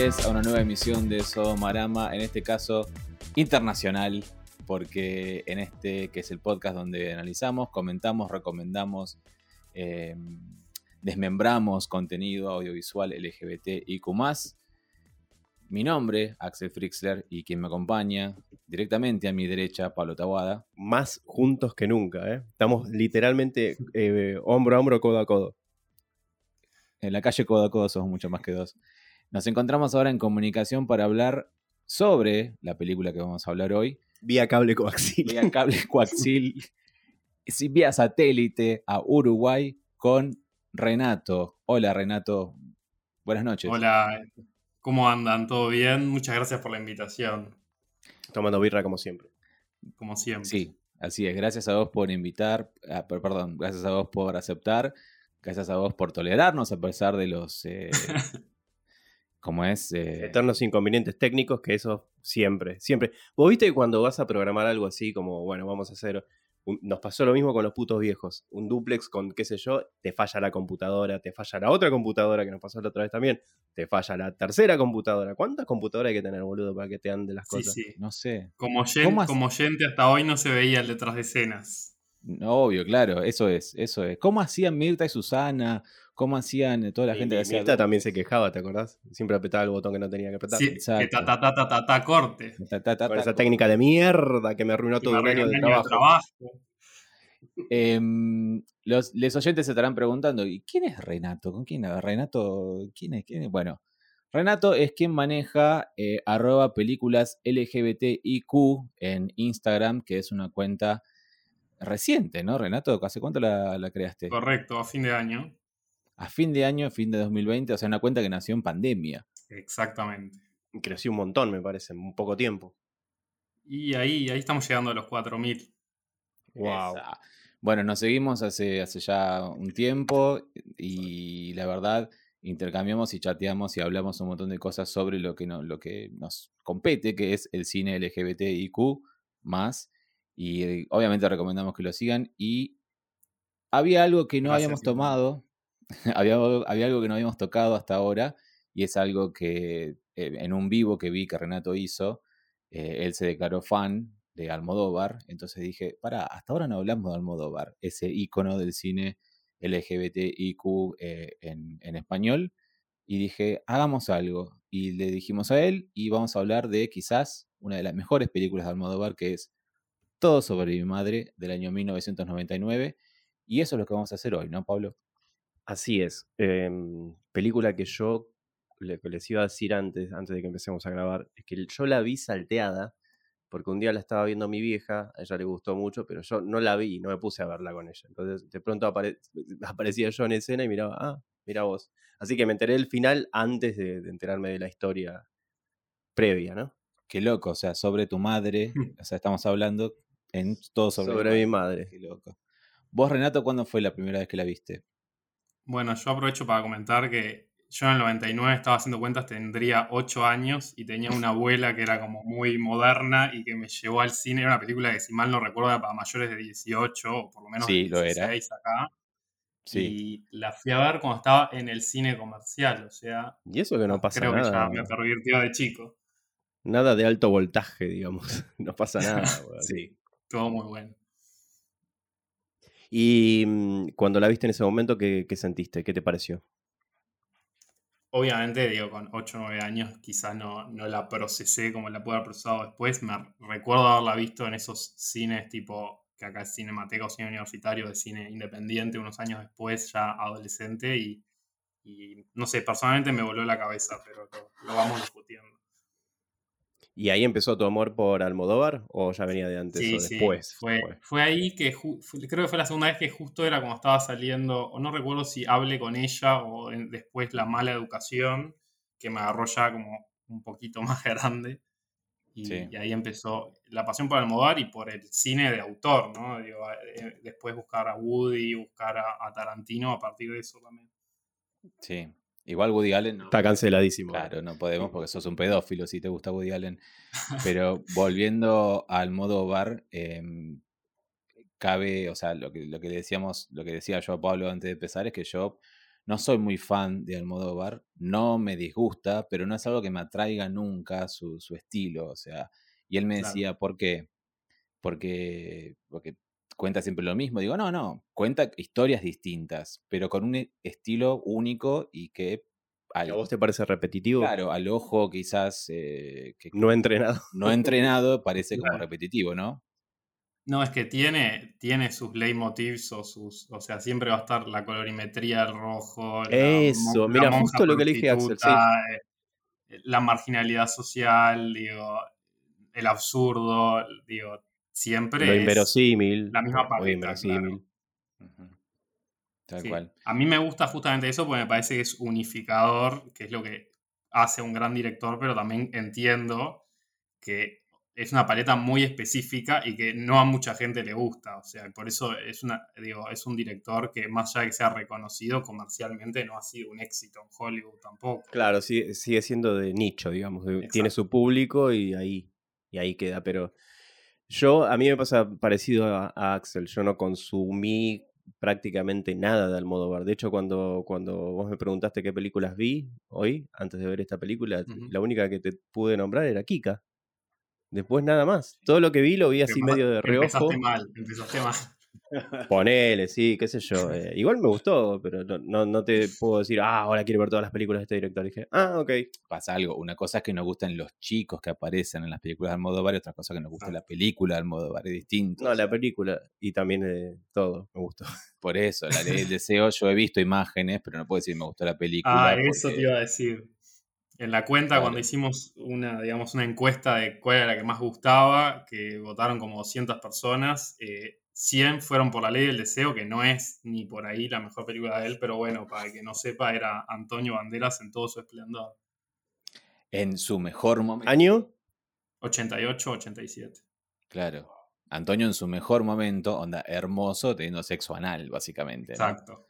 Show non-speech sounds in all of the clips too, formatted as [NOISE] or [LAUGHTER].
Bienvenidos a una nueva emisión de Somarama, en este caso internacional, porque en este que es el podcast donde analizamos, comentamos, recomendamos, eh, desmembramos contenido audiovisual LGBT y Q. Mi nombre, Axel Frixler, y quien me acompaña directamente a mi derecha, Pablo Tawada. Más juntos que nunca, ¿eh? Estamos literalmente eh, hombro a hombro, codo a codo. En la calle codo a codo somos mucho más que dos. Nos encontramos ahora en comunicación para hablar sobre la película que vamos a hablar hoy. Vía cable coaxil. Vía cable [LAUGHS] coaxil. vía satélite a Uruguay con Renato. Hola Renato, buenas noches. Hola, ¿cómo andan? ¿Todo bien? Muchas gracias por la invitación. Tomando birra como siempre. Como siempre. Sí, así es. Gracias a vos por invitar, ah, perdón, gracias a vos por aceptar, gracias a vos por tolerarnos a pesar de los... Eh, [LAUGHS] como es... Eh, Eternos inconvenientes técnicos, que eso siempre, siempre. Vos viste que cuando vas a programar algo así, como, bueno, vamos a hacer... nos pasó lo mismo con los putos viejos. Un duplex con, qué sé yo, te falla la computadora, te falla la otra computadora, que nos pasó la otra vez también, te falla la tercera computadora. ¿Cuántas computadoras hay que tener, boludo, para que te ande las cosas? Sí, sí. No sé. Como, gente, como oyente hasta hoy no se veía el detrás de escenas. Obvio, claro, eso es, eso es. ¿Cómo hacían Mirta y Susana? ¿Cómo hacían toda la gente que hacía? Mirta también se quejaba, ¿te acordás? Siempre apretaba el botón que no tenía que apretar. Sí, que ta ta ta ta ta, corte. Con esa técnica de mierda que me arruinó todo un año de trabajo. Em, los, oyentes se estarán preguntando, ¿y quién es Renato? ¿Con quién? Renato, ¿quién es? ¿Quién es? Bueno, Renato es quien maneja eh, arroba películas LGBTIQ en Instagram, que es una cuenta reciente, ¿no, Renato? ¿Hace cuánto la, creaste? Correcto, a fin de año. A fin de año, fin de 2020, o sea, una cuenta que nació en pandemia. Exactamente. Creció un montón, me parece, en poco tiempo. Y ahí, ahí estamos llegando a los 4000. Wow. Bueno, nos seguimos hace, hace ya un tiempo y la verdad intercambiamos y chateamos y hablamos un montón de cosas sobre lo que, no, lo que nos compete, que es el cine LGBTIQ más y eh, obviamente recomendamos que lo sigan. Y había algo que no habíamos tomado, [LAUGHS] había, había, algo que no habíamos tocado hasta ahora, y es algo que eh, en un vivo que vi que Renato hizo, eh, él se declaró fan de Almodóvar, entonces dije, para, hasta ahora no hablamos de Almodóvar, ese icono del cine LGBTIQ en, en español, y dije, hagamos algo. Y le dijimos a él, y vamos a hablar de quizás una de las mejores películas de Almodóvar, que es todo sobre mi madre del año 1999. Y eso es lo que vamos a hacer hoy, ¿no, Pablo? Así es. Em, película que yo le, les iba a decir antes, antes de que empecemos a grabar, es que yo la vi salteada, porque un día la estaba viendo mi vieja, a ella le gustó mucho, pero yo no la vi, no me puse a verla con ella. Entonces, de pronto [LAUGHS] aparecía yo en escena y miraba, ah, mira vos. Así que me enteré del final antes de enterarme de la historia previa, ¿no? Qué loco, o sea, sobre tu madre, [LAUGHS] o sea, estamos hablando en todo sobre, mi madre. Qué loco. Vos, Renato, ¿cuándo fue la primera vez que la viste? Bueno, yo aprovecho para comentar que yo en el 99 estaba haciendo cuentas, tendría 8 años y tenía una [LAUGHS] abuela que era como muy moderna y que me llevó al cine. Era una película que, si mal no recuerdo, era para mayores de 18 o por lo menos sí, 16 lo era. acá. Sí. Y la fui a ver cuando estaba en el cine comercial, o sea. Y eso que no pasa nada. Creo que ya me pervirtió de chico. Nada de alto voltaje, digamos. [LAUGHS] No pasa nada. [LAUGHS] sí. Todo muy bueno. Y mm, cuando la viste en ese momento, ¿qué, sentiste? ¿Qué te pareció? Obviamente, digo, con 8 o 9 años quizás no, no la procesé como la pude haber procesado después. Me recuerdo haberla visto en esos cines tipo, que acá es Cinemateca o Cine Universitario, de cine independiente, unos años después, ya adolescente, y, no sé, personalmente me voló la cabeza, pero lo vamos discutiendo. ¿Y ahí empezó tu amor por Almodóvar o ya venía de antes o después? Fue, fue ahí que creo que fue la segunda vez que justo era como estaba saliendo, o no recuerdo si hablé con ella o después La mala educación, que me agarró ya como un poquito [LAUGHS] más grande. Y, ahí empezó la pasión por Almodóvar y por el cine de autor, ¿no? Eh, después buscar a Woody, buscar a Tarantino a partir de eso también. Sí, Igual Woody Allen. No, Está canceladísimo. Claro, no podemos porque sos un pedófilo si te gusta Woody Allen. [LAUGHS] Pero volviendo al modo bar, em, cabe, o sea, lo que, lo que decíamos, lo que decía yo a Pablo antes de empezar es que yo no soy muy fan de Almodóvar, no me disgusta, pero no es algo que me atraiga nunca su, estilo. O sea, y él me decía, ¿por qué? Porque, porque cuenta siempre lo mismo. Digo, no, no, cuenta historias distintas, pero con un e, estilo único y que... ¿A vos te parece repetitivo? Claro, al ojo quizás... Eh, que, no entrenado. No entrenado parece como repetitivo, ¿no? No, es que tiene, tiene sus leitmotivs o sus. O sea, siempre va a estar la colorimetría, el rojo. Eso, mira, justo lo que le dije Axel. Eh, la marginalidad social, digo, el absurdo, digo, siempre. Lo inverosímil. La misma parte. inverosímil. Tal cual. A mí me gusta justamente eso porque me parece que es unificador, que es lo que hace un gran director, pero también entiendo que es una paleta muy específica y que no a mucha gente le gusta. O sea, por eso es, una, digo, es un director que más allá de que sea reconocido comercialmente, no ha sido un éxito en Hollywood tampoco. Claro, sigue, sigue siendo de nicho, digamos. Tiene su público y ahí, y ahí queda. Pero yo, a mí me pasa parecido a, Axel. Yo no consumí prácticamente nada de Almodóvar. De hecho, cuando, cuando vos me preguntaste qué películas vi hoy, antes de ver esta película, la única que te pude nombrar era Kika. Después nada más. Todo lo que vi lo vi así medio de reojo. Empezaste mal, empezaste mal. Ponele, sí, qué sé yo. [LAUGHS] Eh, igual me gustó, pero no, no, te puedo decir, ah, ahora quiero ver todas las películas de este director. dije, ah, ok. Pasa algo. Una cosa es que nos gustan los chicos que aparecen en las películas de Almodóvar y otra cosa es que nos gusta la película de Almodóvar. Es distinto. No, la película y también eh, todo me gustó. [LAUGHS] Por eso, la ley del deseo, yo he visto imágenes, pero no puedo decir me gustó la película. Ah, eso te iba a decir. En la cuenta, cuando hicimos una, digamos, una encuesta de cuál era la que más gustaba, que votaron como 200 personas, 100 eh, fueron por La Ley del Deseo, que no es ni por ahí la mejor película de él, pero bueno, para el que no sepa, era Antonio Banderas en todo su esplendor. En su mejor momento. ¿Año? 88, 87. Claro. Antonio en su mejor momento, onda hermoso, teniendo sexo anal, básicamente. Exacto.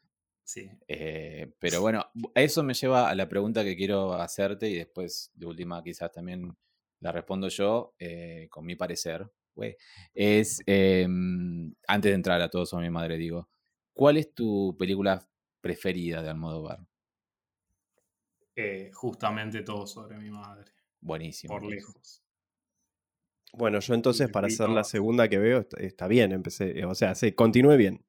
Eh, pero bueno, eso me lleva a la pregunta que quiero hacerte y después de última quizás también la respondo yo eh, con mi parecer. Es, em, antes de entrar a todos a mi madre, digo, ¿cuál es tu película preferida de Almodóvar? Eh, justamente todo sobre mi madre. Buenísimo. Por lejos. Bueno, yo entonces para hacer la segunda que veo está, bien, empecé, o sea, sí, continúe bien.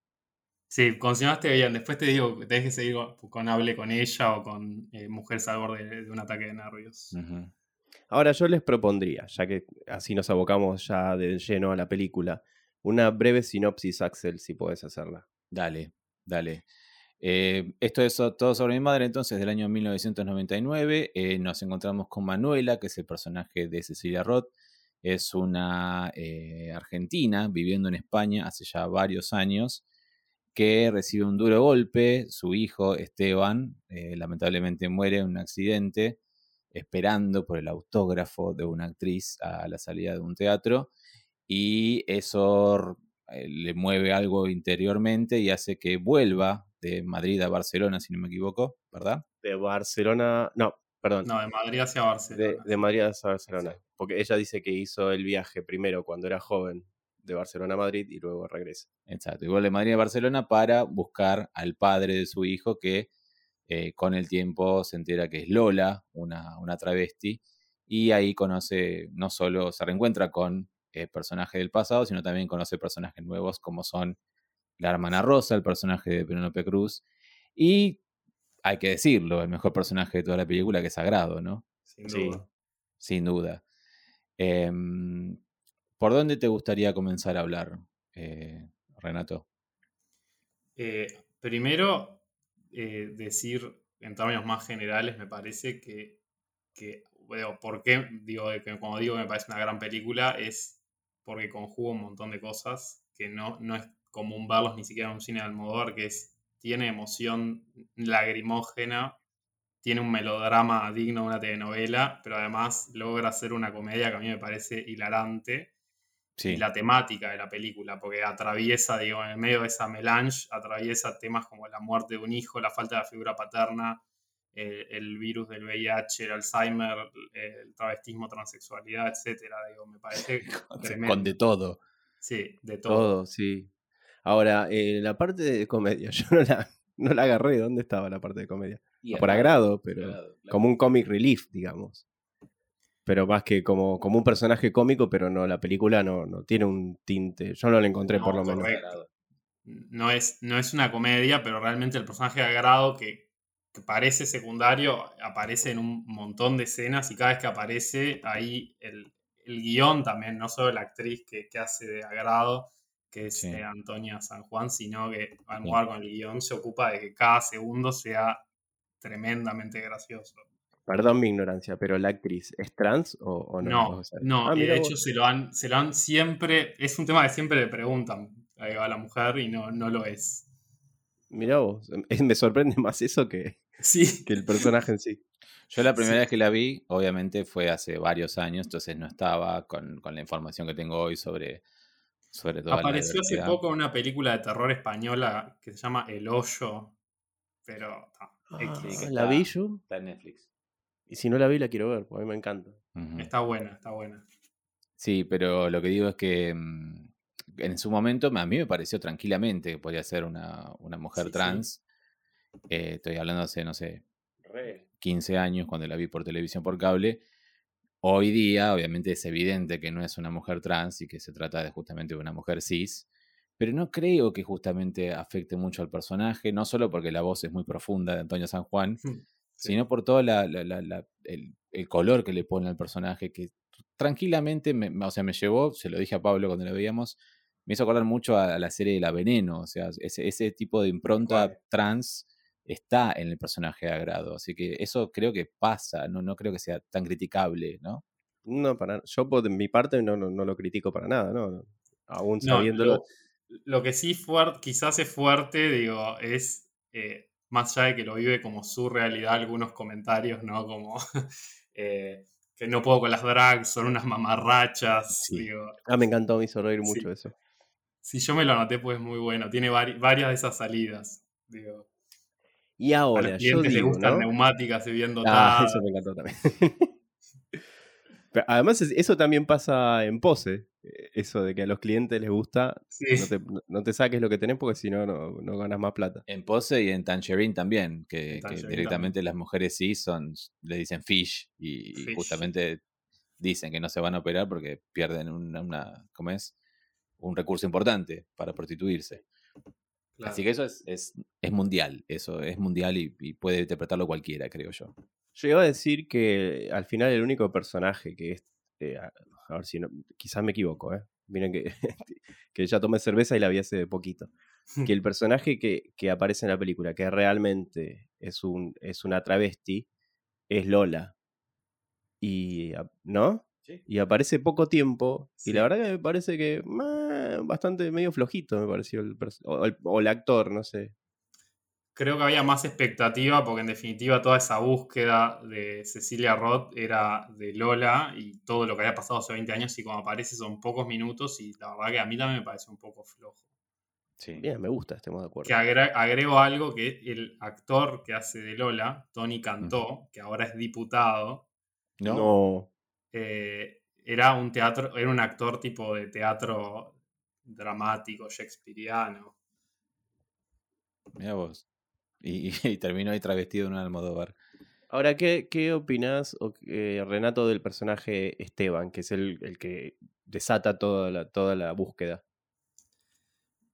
Sí, continuaste bien. Después te digo, te dejes seguir con, Hable con ella o con eh, Mujeres al borde de, un ataque de nervios. Ahora yo les propondría, ya que así nos abocamos ya de lleno a la película, una breve sinopsis, Axel, si puedes hacerla. Dale, dale. Eh, esto es todo sobre mi madre, entonces, del año 1999. Eh, nos encontramos con Manuela, que es el personaje de Cecilia Roth. Es una argentina viviendo en España hace ya varios años que recibe un duro golpe, su hijo Esteban eh, lamentablemente muere en un accidente esperando por el autógrafo de una actriz a la salida de un teatro y eso eh, le mueve algo interiormente y hace que vuelva de Madrid a Barcelona, si no me equivoco, ¿verdad? De Barcelona, no, perdón. No, de Madrid hacia Barcelona. De, Madrid hacia Barcelona, porque ella dice que hizo el viaje primero cuando era joven de Barcelona a Madrid y luego regresa. Exacto, igual de Madrid a Barcelona para buscar al padre de su hijo que eh, con el tiempo se entera que es Lola, una, una, travesti, y ahí conoce, no solo se reencuentra con eh, personajes del pasado, sino también conoce personajes nuevos como son la hermana Rosa, el personaje de Penélope Cruz, y hay que decirlo, el mejor personaje de toda la película que es Sagrado, ¿no? Sin duda. sin duda. Em, ¿Por dónde te gustaría comenzar a hablar, eh, Renato? Eh, primero, eh, decir en términos más generales, me parece que, bueno, ¿por qué? Digo, que como digo me parece una gran película, es porque conjuga un montón de cosas que no, no es común verlos ni siquiera en un cine de Almodóvar, que es, tiene emoción lagrimógena, tiene un melodrama digno de una telenovela, pero además logra hacer una comedia que a mí me parece hilarante y la temática de la película, porque atraviesa, digo, en medio de esa melange, atraviesa temas como la muerte de un hijo, la falta de la figura paterna, eh, el virus del VIH, el Alzheimer, el travestismo, transexualidad, etcétera. Digo, me parece [LAUGHS] Con de todo. Sí, de todo. sí. Ahora, eh, la parte de comedia, [LAUGHS] yo no la, no la agarré. ¿Dónde estaba la parte de comedia? Y Por agrado, pero como un comic relief, digamos. Pero más que como, como un personaje cómico, pero no, la película no, no tiene un tinte. Yo no la encontré No, por lo menos. No es, no es una comedia, pero realmente el personaje de agrado que, que parece secundario aparece en un montón de escenas y cada vez que aparece ahí el, el guion también, no solo la actriz que, que hace de agrado, que es Sí. eh, Antonia San Juan, sino que al Sí. con el guion se ocupa de que cada segundo sea tremendamente gracioso. Perdón mi ignorancia, pero la actriz, ¿es trans o, o no? No, O sea, no, ah, y de hecho se lo, han, se lo han siempre, es un tema que siempre le preguntan a la mujer y no, no lo es. Mirá vos, em, me sorprende más eso que, [LAUGHS] Sí, que el personaje en sí. Yo la primera Sí. vez que la vi, obviamente fue hace varios años, entonces no estaba con, con la información que tengo hoy sobre, sobre toda la apareció hace poco en una película de terror española que se llama El Hoyo, pero X. Ah, ¿La está- vi yo? Está en Netflix. Y si no la vi, la quiero ver, porque a mí me encanta. Está buena, está buena. Sí, pero lo que digo es que mm, en su momento a mí me pareció tranquilamente que podía ser una, una mujer Sí, sí. trans. Eh, estoy hablando hace, no sé, 15 años cuando la vi por televisión por cable. Hoy día, obviamente, es evidente que no es una mujer trans y que se trata de justamente de una mujer cis. Pero no creo que justamente afecte mucho al personaje, no solo porque la voz es muy profunda de Antonio San Juan, Sí. [LAUGHS] sino por todo la- la- la- la- el, el color que le pone al personaje, que tranquilamente, me, o sea, me llevó, se lo dije a Pablo cuando lo veíamos, me hizo acordar mucho a, a la serie de La Veneno, o sea, ese, ese tipo de impronta trans está en el personaje de agrado, así que eso creo que pasa, no, no creo que sea tan criticable, ¿no? No, para, yo por mi parte no, no, no lo critico para nada, ¿no? Aún No, sabiéndolo. lo, lo que sí fuer- quizás es fuerte, digo, es eh, más allá de que lo vive como su realidad, algunos comentarios, ¿no? Como [LAUGHS] eh, que no puedo con las drags, son unas mamarrachas, Sí. digo. Ah, me encantó, me hizo reír Sí. mucho eso. Si yo me lo anoté, pues es muy bueno. Tiene vari- varias de esas salidas. Digo, Y a ahora, los yo les gustan ¿no? neumáticas y bien Ah, [LAUGHS] dotadas. eso me encantó también. Pero además, es- eso también pasa en pose. eh, Eso de que a los clientes les gusta, Sí. no te, no- no te saques lo que tenés porque si no, no ganas más plata. En Pose y en Tangerine también, que, directamente las mujeres sí son, le dicen fish y, y Fish. justamente dicen que no se van a operar porque pierden una, una ¿cómo es? un recurso importante para prostituirse. Claro. Así que eso es, es, es mundial, eso es mundial y, y puede interpretarlo cualquiera, creo yo. Yo iba a decir que al final el único personaje que es. eh, a, ver si no. Quizás me equivoco, ¿eh? Miren [LAUGHS] que, que ya tomé cerveza y la vi hace poquito. [LAUGHS] Que el personaje que, que aparece en la película, que realmente es, un, es una travesti, es Lola. Y. ¿No? Sí. Y aparece poco tiempo. Y la verdad que me parece que. bastante medio flojito, me pareció. El, o, el, o el actor, no sé. Creo que había más expectativa porque en definitiva toda esa búsqueda de Cecilia Roth era de Lola y todo lo que había pasado hace 20 años y cuando aparece son pocos minutos y la verdad que a mí también me parece un poco flojo. Sí. Bien, me gusta, estemos de acuerdo. Que agre- agrego algo que el actor que hace de Lola, Tony Cantó, que ahora es diputado, ¿No? no eh, era un teatro, era un actor tipo de teatro dramático, shakespeariano. Mira vos. Y, [LAUGHS] y, terminó ahí travestido en un Almodóvar. Ahora, ¿qué, qué opinas, eh, Renato, del personaje Esteban, que es el, el que desata toda la, toda la búsqueda?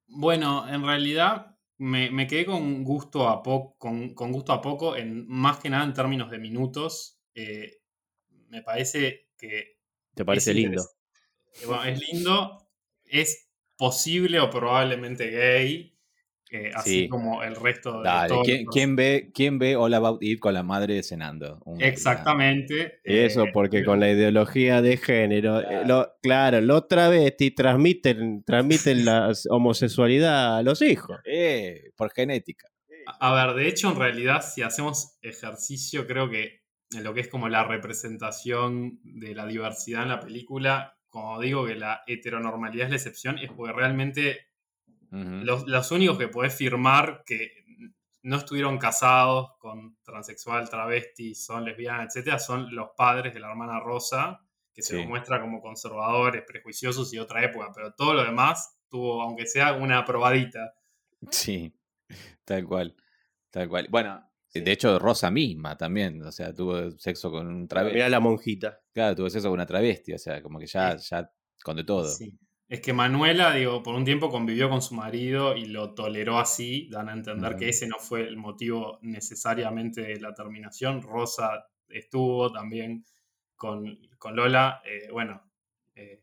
Bueno, en realidad me, me quedé con gusto a poco, con, con gusto a poco, en, más que nada en términos de minutos. Eh, me parece que ¿Te parece es lindo? eh, bueno, es lindo, es posible o probablemente gay, eh, así Sí. como el resto de Dale, todos ¿quién, quién ve, ¿quién ve All About Eve con la madre cenando? Un Exactamente. Eso, eh, porque con la ideología de género, eh, Claro. lo- claro, los travestis transmiten, transmiten la homosexualidad a los hijos. Eh, por genética. A ver, de hecho, en realidad, si hacemos ejercicio, creo que en lo que es como la representación de la diversidad en la película, como digo que la heteronormalidad es la excepción, es porque realmente Los, los únicos que podés firmar que no estuvieron casados con transexual, travesti, son lesbianas, etcétera, son los padres de la hermana Rosa, que se los muestra como conservadores, prejuiciosos y de otra época, pero todo lo demás tuvo, aunque sea una probadita. Sí, tal cual. Tal cual. Bueno, de hecho, Rosa misma también, o sea, tuvo sexo con un travesti. Mira la monjita. Claro, tuvo sexo con una travesti, o sea, como que ya, ya con de todo. Sí. Es que Manuela, digo, por un tiempo convivió con su marido y lo toleró así, dan a entender que ese no fue el motivo necesariamente de la terminación. Rosa estuvo también con, con Lola. Eh, bueno, eh,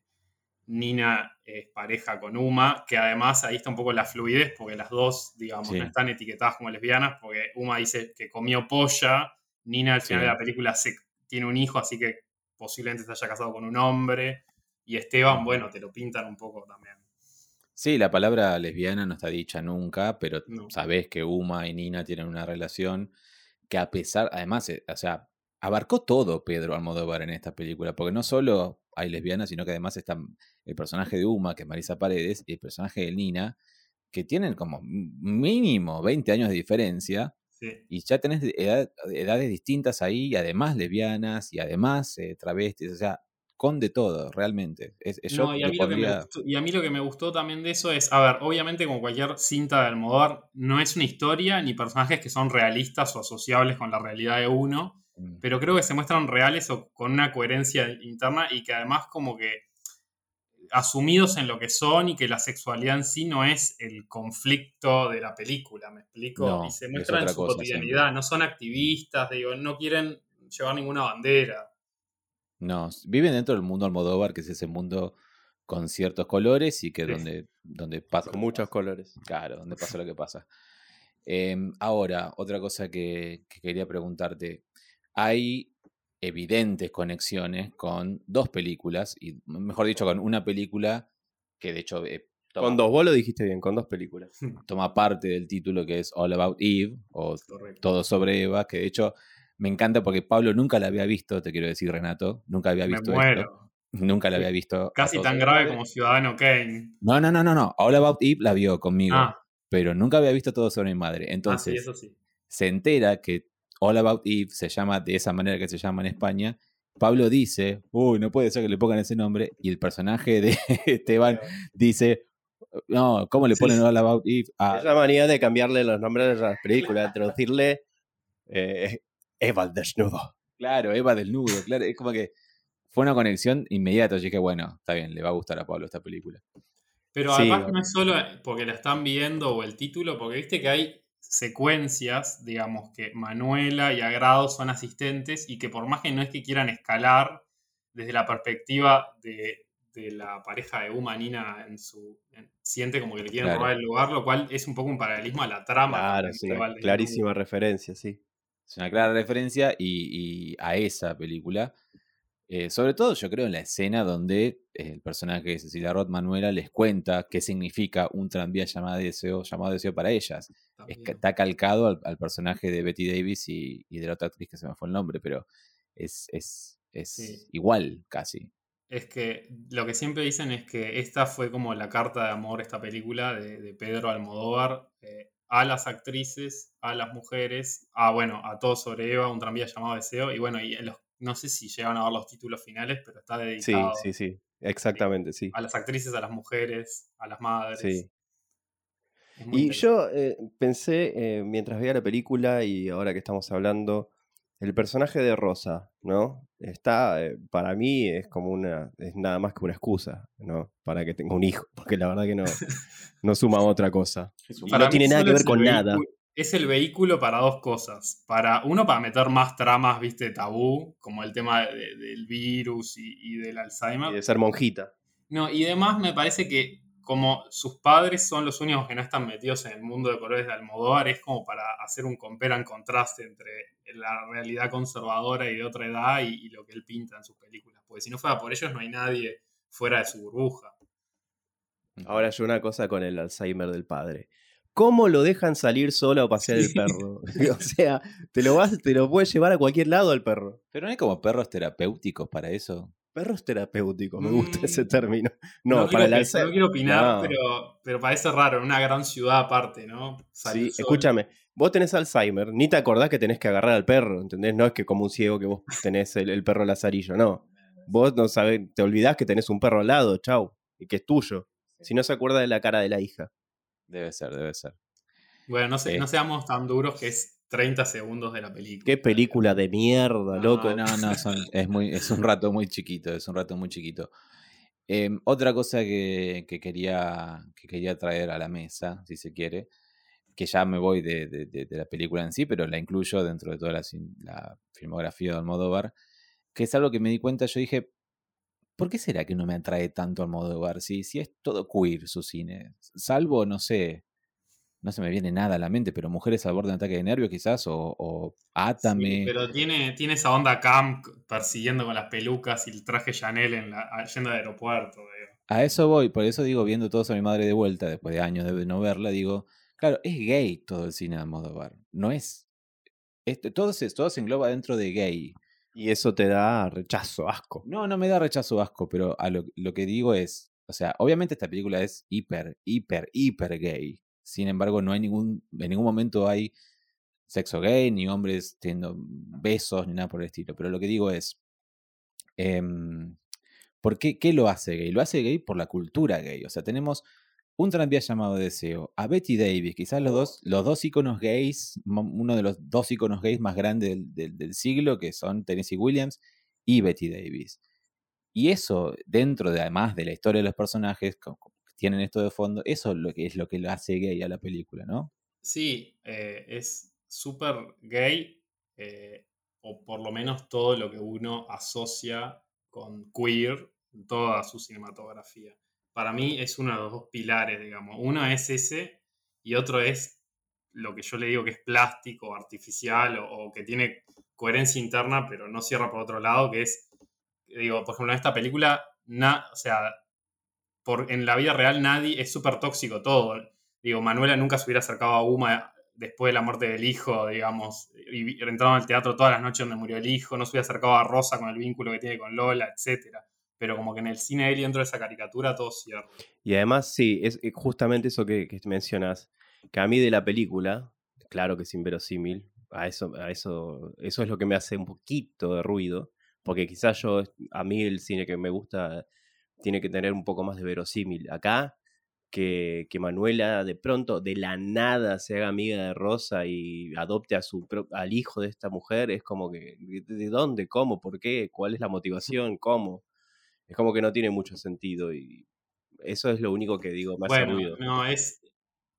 Nina es pareja con Uma, que además ahí está un poco la fluidez, porque las dos, digamos, no están etiquetadas como lesbianas, porque Uma dice que comió polla, Nina al final de la película se, tiene un hijo, así que posiblemente se haya casado con un hombre, y Esteban, bueno, te lo pintan un poco también. Sí, la palabra lesbiana no está dicha nunca, pero sabes que Uma y Nina tienen una relación que a pesar, además, eh, o sea, abarcó todo Pedro Almodóvar en esta película, porque no solo hay lesbianas, sino que además están el personaje de Uma, que es Marisa Paredes, y el personaje de Nina, que tienen como mínimo 20 años de diferencia, y ya tenés edades distintas ahí, y además lesbianas, y además eh, travestis, o sea, con de todo, realmente. y, a mí lo que me gustó también de eso es, a ver, obviamente como cualquier cinta de Almodóvar, no es una historia ni personajes que son realistas o asociables con la realidad de uno, Mm. pero creo que se muestran reales o con una coherencia interna y que además como que asumidos en lo que son y que la sexualidad en sí no es el conflicto de la película, ¿me explico? y se muestran en su cotidianidad, no son activistas, digo, no quieren llevar ninguna bandera. No, viven dentro del mundo Almodóvar, que es ese mundo con ciertos colores y que donde, donde pasa... Con muchos colores. Claro, donde pasa lo que [LAUGHS] pasa. Em, ahora, otra cosa que, quería preguntarte hay evidentes conexiones con dos películas, y mejor dicho, con una película que de hecho... Eh, con dos, vos lo dijiste bien, con dos películas. Toma parte del título que es All About Eve, o Todo sobre Eva, que de hecho me encanta porque Pablo nunca la había visto, te quiero decir, Renato, nunca había visto esto. Nunca la había visto. Casi tan grave como Ciudadano Kane. No, no, no, no, no. All About Eve la vio conmigo. Ah. Pero nunca había visto todo sobre mi madre. Ah, Entonces, eso sí. se entera que All About Eve se llama de esa manera que se llama en España. Pablo dice, uy, no puede ser que le pongan ese nombre. Y el personaje de [LAUGHS] Esteban dice, no, ¿cómo le ponen All About Eve? A... Es la manía de cambiarle los nombres a las películas, traducirle eh, Eva el desnudo. Claro, Eva del nudo, claro. Es como que fue una conexión inmediata. Así que bueno, está bien, le va a gustar a Pablo esta película. Pero además no es solo porque la están viendo o el título, porque viste que hay secuencias, digamos, que Manuela y Agrado son asistentes y que por más que no es que quieran escalar desde la perspectiva de, la pareja de Uma Nina en su siente como que le quieren robar el lugar, lo cual es un poco un paralelismo a la trama. Claro, una clarísima referencia, sí. Es una clara referencia y a esa película. Eh, sobre todo yo creo en la escena donde el personaje de Cecilia Roth, Manuela, les cuenta qué significa un tranvía llamado deseo, llamado deseo para ellas. está calcado al, personaje de Betty Davis y, de la otra actriz que se me fue el nombre, pero es, es, igual casi. Es que lo que siempre dicen es que esta fue como la carta de amor, esta película de, Pedro Almodóvar, eh, a las actrices, a las mujeres, a bueno, a todo sobre Eva, un tranvía llamado Deseo, y bueno, y los no sé si llegan a ver los títulos finales, pero está dedicado. Sí, sí, sí, exactamente, sí. A las actrices, a las mujeres, a las madres. Sí. Y yo eh, pensé, eh, mientras veía la película y ahora que estamos hablando, el personaje de Rosa, ¿no? Está, eh, para mí es como una, es nada más que una excusa, ¿no? Para que tenga un hijo, [LAUGHS] porque la verdad que no, no suma otra cosa. [LAUGHS] no tiene nada que ver con nada es el vehículo para dos cosas. Para, uno, para meter más tramas, viste, tabú, como el tema del virus y, del Alzheimer. Y de ser monjita. No, y además me parece que como sus padres son los únicos que no están metidos en el mundo de colores de Almodóvar, es como para hacer un compera en contraste entre la realidad conservadora y de otra edad y, y lo que él pinta en sus películas. Porque si no fuera por ellos, no hay nadie fuera de su burbuja. Ahora yo una cosa con el Alzheimer del padre. ¿Cómo lo dejan salir solo a pasear el perro? [LAUGHS] o sea, te lo, vas, te lo puedes llevar a cualquier lado al perro. Pero no hay como perros terapéuticos para eso. Perros terapéuticos, me gusta ese mm. término. No, para el No quiero opinar, Pero, pero parece raro, en una gran ciudad aparte, ¿no? sí, escúchame, vos tenés Alzheimer, ni te acordás que tenés que agarrar al perro, ¿entendés? No es que como un ciego que vos tenés el, perro lazarillo, no. Vos no sabés, te olvidás que tenés un perro al lado, chau, y que es tuyo. Si no se acuerda de la cara de la hija. Debe ser, debe ser. Bueno, no, sé, Eh. no seamos tan duros que es 30 segundos de la película. Qué película de mierda, loco. No, no, no, son- [LAUGHS] es, muy, es un rato muy chiquito, es un rato muy chiquito. Em, otra cosa que, que quería, que quería traer a la mesa, si se quiere, que ya me voy de, de- de- de la película en sí, pero la incluyo dentro de toda la, la filmografía de Almodóvar, que es algo que me di cuenta, yo dije, ¿por qué será que no me atrae tanto Almodóvar? Si, si es todo queer su cine, salvo, no sé, no se me viene nada a la mente, pero Mujeres al borde de un ataque de nervios quizás, o, o Átame. Sí, pero tiene, tiene esa onda camp persiguiendo con las pelucas y el traje Chanel en la, yendo al aeropuerto. digo. A eso voy, por eso digo, viendo todos a mi madre de vuelta, después de años de no verla, digo, claro, es gay todo el cine de Almodóvar. No es. Este, todo, se, todo se engloba dentro de gay. Y eso te da rechazo, asco. No, no me da rechazo asco, pero a lo, lo que digo es, o sea, obviamente esta película es hiper, hiper, hiper gay. Sin embargo, no hay ningún, en ningún momento hay sexo gay, ni hombres teniendo besos, ni nada por el estilo. Pero lo que digo es, em, ¿por qué, qué lo hace gay? Lo hace gay por la cultura gay. O sea, tenemos un tranvía llamado Deseo, a Betty Davis, quizás los dos, los dos íconos gays, uno de los dos íconos gays más grandes del, del- del siglo, que son Tennessee Williams y Betty Davis. Y eso, dentro de además de la historia de los personajes, tienen esto de fondo, eso es lo que, es lo que lo hace gay a la película, ¿no? Sí, eh, es súper gay, eh, o por lo menos todo lo que uno asocia con queer en toda su cinematografía. Para mí es uno de los dos pilares, digamos. Uno es ese y otro es lo que yo le digo que es plástico, artificial o, que tiene coherencia interna, pero no cierra por otro lado, que es, digo, por ejemplo, en esta película, na- o sea, por, en la vida real nadie es súper tóxico todo. Digo, Manuela nunca se hubiera acercado a Uma después de la muerte del hijo, digamos, y entrado al teatro todas las noches donde murió el hijo, no se hubiera acercado a Rosa con el vínculo que tiene con Lola, etcétera. Pero como que en el cine él y dentro de esa caricatura todo cierra. Y además, sí, es eh, justamente eso que, que mencionas, que a mí de la película, claro que es inverosímil, a eso, a eso, eso es lo que me hace un poquito de ruido, porque quizás yo, a mí el cine que me gusta tiene que tener un poco más de verosímil. Acá, que, que Manuela de pronto, de la nada, se haga amiga de Rosa y adopte a su, al hijo de esta mujer, es como que, ¿de de dónde? ¿Cómo? ¿Por qué? ¿Cuál es la [LAUGHS] motivación? ¿Cómo? Es como que no tiene mucho sentido y eso es lo único que digo, hace Bueno, ruido. no, es,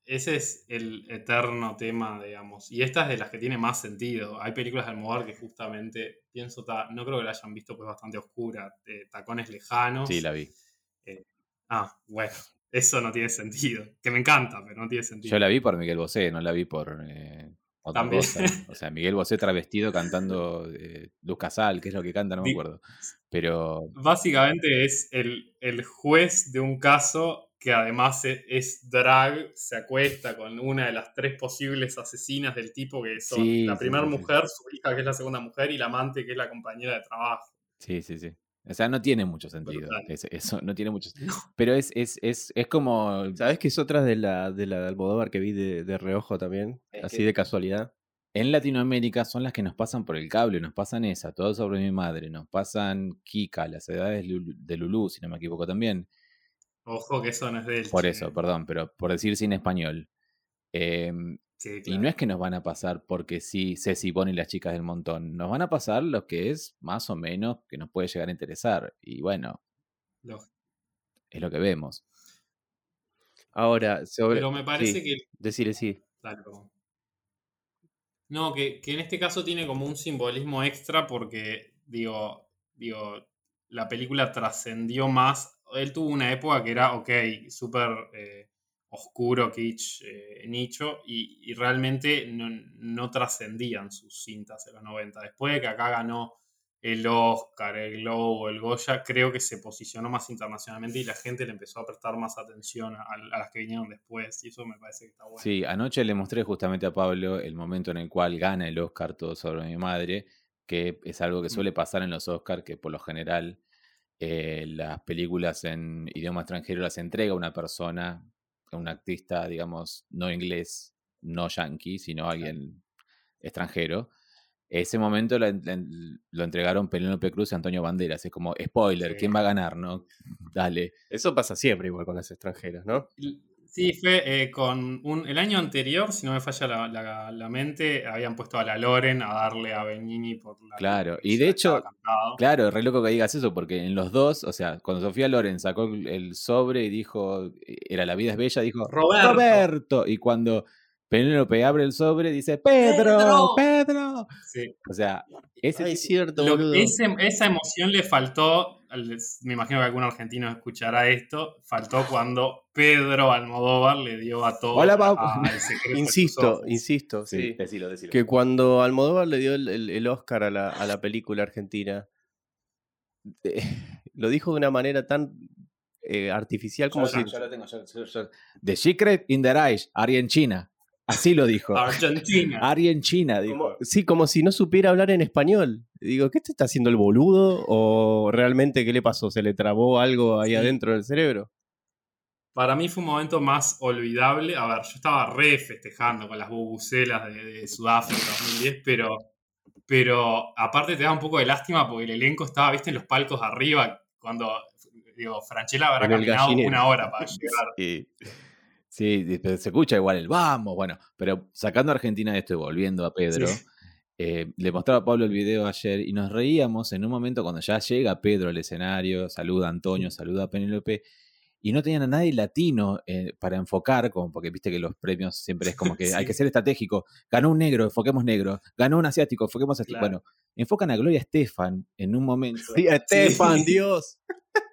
ese es el eterno tema, digamos. Y esta es de las que tiene más sentido. Hay películas de Almodóvar que justamente, pienso, ta- no creo que la hayan visto, pues bastante oscura. eh, Tacones lejanos. Sí, la vi. Ah, bueno, eso no tiene sentido. Que me encanta, pero no tiene sentido. Yo la vi por Miguel Bosé, no la vi por eh, otra También. cosa. O sea, Miguel Bosé travestido cantando eh, Luz Casal, que es lo que canta, no me acuerdo. Pero Básicamente es el, el juez de un caso que además e- es drag, se acuesta con una de las tres posibles asesinas del tipo que son Sí, la primera sí, sí. mujer, su hija que es la segunda mujer y la amante que es la compañera de trabajo. sí, sí, sí. O sea, no tiene mucho sentido. Eso no tiene mucho [LAUGHS] Pero es, es, es, es como. ¿Sabes que es otra de la de la de Almodóvar que vi de, de reojo también? Así que- de casualidad. En Latinoamérica son las que nos pasan por el cable, nos pasan esa, todo sobre mi madre, nos pasan Kika, las edades de Lulú, si no me equivoco también. Ojo que eso no es de él. Por eso, perdón, pero por decir sin español. Em, Sí, Y claro. no es que nos van a pasar porque sí, Ceci Bon y las chicas del montón. Nos van a pasar lo que es más o menos que nos puede llegar a interesar. Y bueno, Lógico. es lo que vemos. Ahora, sobre... Pero me parece sí, que Decirle sí. Dale. No, que, que en este caso tiene como un simbolismo extra porque, digo, digo, la película trascendió más. Él tuvo una época que era, ok, súper eh, oscuro, kitsch, eh, nicho, y, y realmente no, no trascendían sus cintas en los 90. Después de que acá ganó el Oscar, el Globo, el Goya, creo que se posicionó más internacionalmente y la gente le empezó a prestar más atención a, a las que vinieron después, y eso me parece que está bueno. Sí, anoche le mostré justamente a Pablo el momento en el cual gana el Oscar todo sobre mi madre, que es algo que suele pasar en los Oscars, que por lo general eh, las películas en idioma extranjero las entrega una persona, un artista, digamos, no inglés, no yankee, sino alguien extranjero. Ese momento la- lo entregaron Penélope Cruz y Antonio Banderas. Es como, spoiler. ¿quién va a ganar? no [LAUGHS] Dale. Eso pasa siempre igual con las extranjeras, ¿no? Sí, fue eh, con un, el año anterior, si no me falla la, la- la mente, habían puesto a la Loren a darle a Benigni por la. Claro, y de hecho. Claro, es re loco que digas eso, porque en los dos, o sea, cuando Sofía Loren sacó el sobre y dijo, eh, era La vida es bella, dijo, Roberto. Roberto. Y cuando Penélope abre el sobre, dice, Pedro, ¡Pedro! Pedro. Sí. O sea, ese Ay, tipo- cierto, Lo- ese- esa emoción le faltó, al- me imagino que algún argentino escuchará esto, faltó cuando Pedro Almodóvar le dio a todo Hola, a- secreto sus Insisto, insisto, Sí, sí. decilo, decilo. Que cuando Almodóvar le dio el, el- el Oscar a la, a la película argentina, eh, [LAUGHS] lo dijo de una manera tan eh, artificial como Yo- si... yo lo tengo, yo- yo- yo- The Secret in the Eyes, Ari en China. Así lo dijo. Argentina. Ari en China, dijo. como- sí, como si no supiera hablar en español. Digo, ¿qué te está haciendo el boludo? ¿O realmente qué le pasó? ¿Se le trabó algo ahí Sí. adentro del cerebro? Para mí fue un momento más olvidable. A ver, yo estaba re festejando con las bubucelas de, de Sudáfrica 2010, pero, pero aparte te da un poco de lástima porque el elenco estaba, viste, en los palcos arriba cuando, digo, Franchella habrá caminado gallinero. una hora para [LAUGHS] llegar. Y- sí, se escucha igual el vamos, bueno, pero sacando a Argentina de esto y volviendo a Pedro, Sí. eh, le mostraba a Pablo el video ayer y nos reíamos en un momento cuando ya llega Pedro al escenario, saluda a Antonio, saluda a Penélope, y no tenían a nadie latino eh, para enfocar, como porque viste que los premios siempre es como [LAUGHS] que hay que ser estratégico. Ganó un negro, enfoquemos negro. Ganó un asiático, enfoquemos asiático. Claro. Bueno, enfocan a Gloria Estefan en un momento. Sí, [LAUGHS] Estefan, Sí. Dios. [LAUGHS]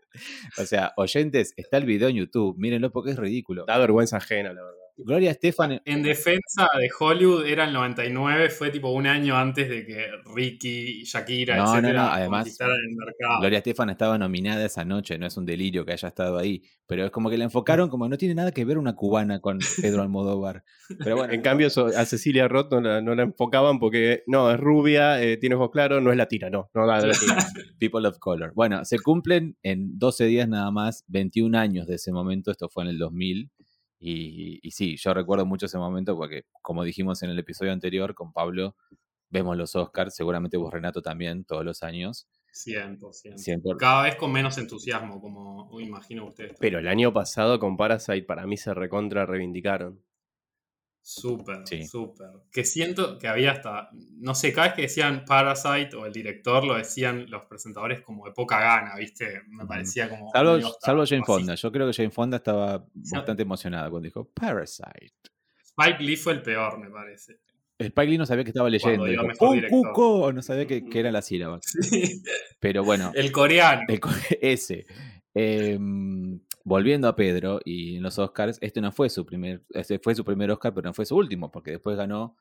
O sea, oyentes, está el video en YouTube, mírenlo porque es ridículo. Da vergüenza ajena, la verdad. Gloria Estefan En defensa de Hollywood era el 99, fue tipo un año antes de que Ricky, Shakira, No, no, etcétera, no, además, conquistaran el mercado. Gloria Estefan estaba nominada esa noche, no es un delirio que haya estado ahí, pero es como que la enfocaron como no tiene nada que ver una cubana con Pedro [LAUGHS] Almodóvar. Pero bueno, En cambio, a Cecilia Roth no la, no la enfocaban porque, no, es rubia, eh, tiene ojos claros, no es latina, no, no da latina. [LAUGHS] People of Color. Bueno, se cumplen en 12 días nada más 21 años de ese momento, esto fue en el 2000, y, y sí, yo recuerdo mucho ese momento porque, como dijimos en el episodio anterior con Pablo, vemos los Oscars, seguramente vos Renato también, todos los años. 100%. Siempre. Cada vez con menos entusiasmo, como imagino ustedes. Pero el año pasado con Parasite para mí se recontra reivindicaron. Súper, Sí. súper. Que siento que había hasta, no sé, cada vez que decían Parasite o el director lo decían los presentadores como de poca gana, ¿viste? Me parecía como... Salvo, salvo Jane. Fonda. Yo creo que Jane Fonda estaba Sí. bastante emocionada cuando dijo Parasite. Spike Lee fue el peor, me parece. Spike Lee no sabía que estaba leyendo. Dijo, cuco", No sabía que, que era la sílaba. [LAUGHS] Sí. Pero bueno, El coreano. el [LAUGHS] ese. Em, volviendo a Pedro y en los Oscars, este no fue su primer, este fue su primer Oscar, pero no fue su último, porque después ganó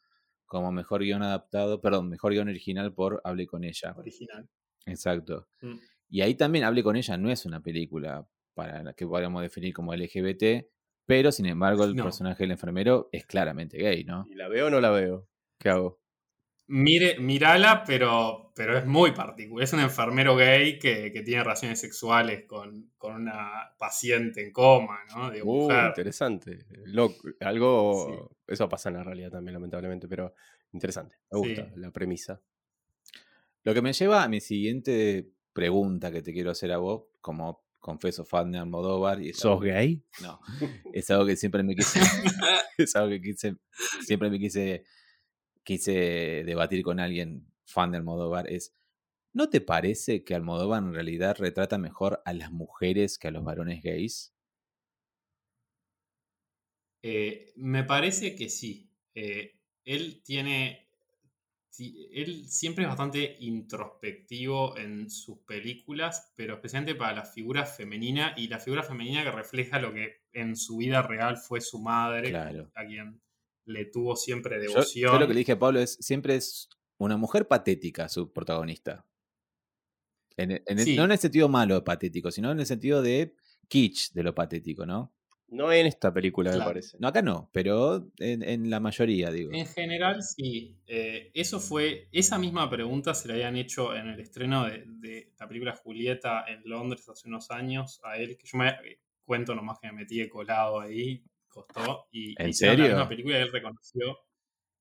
como mejor guion adaptado, perdón, mejor guion original por Hable con ella. Original. Exacto. Mm. Y ahí también Hable con ella no es una película para la que podríamos definir como LGBT, pero sin embargo el No. personaje del enfermero es claramente gay, ¿no? ¿Y la veo o no la veo? ¿Qué hago? Mire, mirala, pero, pero es muy particular. Es un enfermero gay que, que tiene relaciones sexuales con, con una paciente en coma, ¿no? De Uh, mujer. interesante. Algo. Eso pasa en la realidad también, lamentablemente, pero interesante. Me gusta Sí. la premisa. Lo que me lleva a mi siguiente pregunta que te quiero hacer a vos, como confeso fan de Almodóvar. Y es ¿Sos algo- gay? No, es algo que siempre me quise, [LAUGHS] es algo que quise, siempre me quise, quise debatir con alguien fan de Almodóvar, es, ¿no te parece que Almodóvar en realidad retrata mejor a las mujeres que a los varones gays? Eh, me parece que sí. Eh, él tiene. Él siempre es bastante introspectivo en sus películas, pero especialmente para la figura femenina y la figura femenina que refleja lo que en su vida real fue su madre, Claro. a quien le tuvo siempre Yo, devoción. yo lo que le dije a Pablo es, siempre es una mujer patética su protagonista. En el- en el- Sí. No en el sentido malo de patético, sino en el sentido de kitsch de lo patético, ¿no? No en esta película, me parece. No, acá no, pero en, en la mayoría, digo. En general, sí. Eh, eso fue. Esa misma pregunta se le habían hecho en el estreno de, de la película Julieta en Londres hace unos años a él, que yo me eh, cuento nomás que me metí de colado ahí, costó. Y ¿En serio? La misma película y él reconoció.